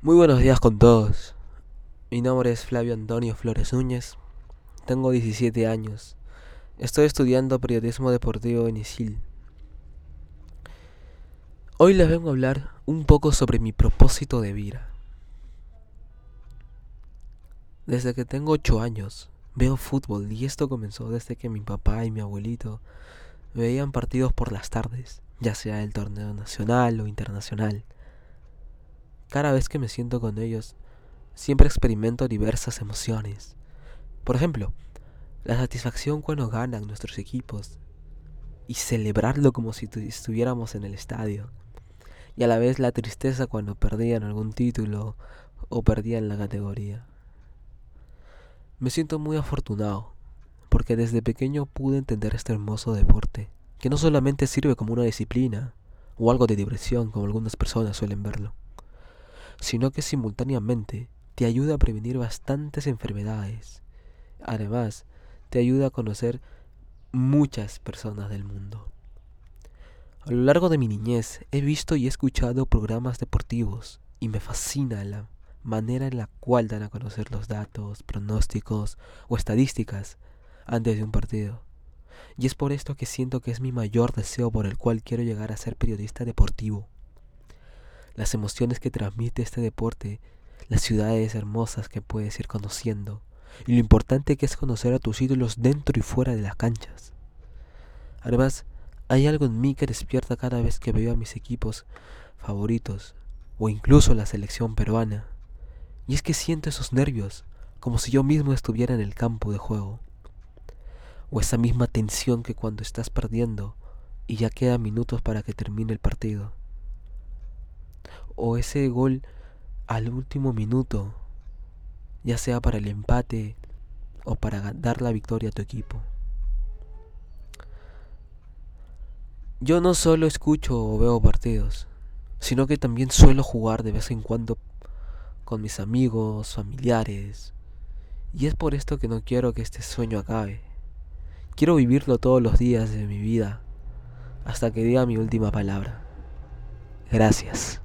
Muy buenos días con todos. Mi nombre es Flavio Antonio Flores Núñez. Tengo 17 años. Estoy estudiando periodismo deportivo en ISIL. Hoy les vengo a hablar un poco sobre mi propósito de vida. Desde que tengo 8 años veo fútbol y esto comenzó desde que mi papá y mi abuelito veían partidos por las tardes, ya sea el torneo nacional o internacional. Cada vez que me siento con ellos, siempre experimento diversas emociones. Por ejemplo, la satisfacción cuando ganan nuestros equipos y celebrarlo como si estuviéramos en el estadio. Y a la vez la tristeza cuando perdían algún título o perdían la categoría. Me siento muy afortunado porque desde pequeño pude entender este hermoso deporte, que no solamente sirve como una disciplina o algo de diversión como algunas personas suelen verlo sino que simultáneamente te ayuda a prevenir bastantes enfermedades. Además, te ayuda a conocer muchas personas del mundo. A lo largo de mi niñez he visto y escuchado programas deportivos y me fascina la manera en la cual dan a conocer los datos, pronósticos o estadísticas antes de un partido. Y es por esto que siento que es mi mayor deseo por el cual quiero llegar a ser periodista deportivo las emociones que transmite este deporte, las ciudades hermosas que puedes ir conociendo y lo importante que es conocer a tus ídolos dentro y fuera de las canchas. Además, hay algo en mí que despierta cada vez que veo a mis equipos favoritos o incluso la selección peruana. Y es que siento esos nervios como si yo mismo estuviera en el campo de juego. O esa misma tensión que cuando estás perdiendo y ya quedan minutos para que termine el partido o ese gol al último minuto, ya sea para el empate o para dar la victoria a tu equipo. Yo no solo escucho o veo partidos, sino que también suelo jugar de vez en cuando con mis amigos, familiares. Y es por esto que no quiero que este sueño acabe. Quiero vivirlo todos los días de mi vida hasta que diga mi última palabra. Gracias.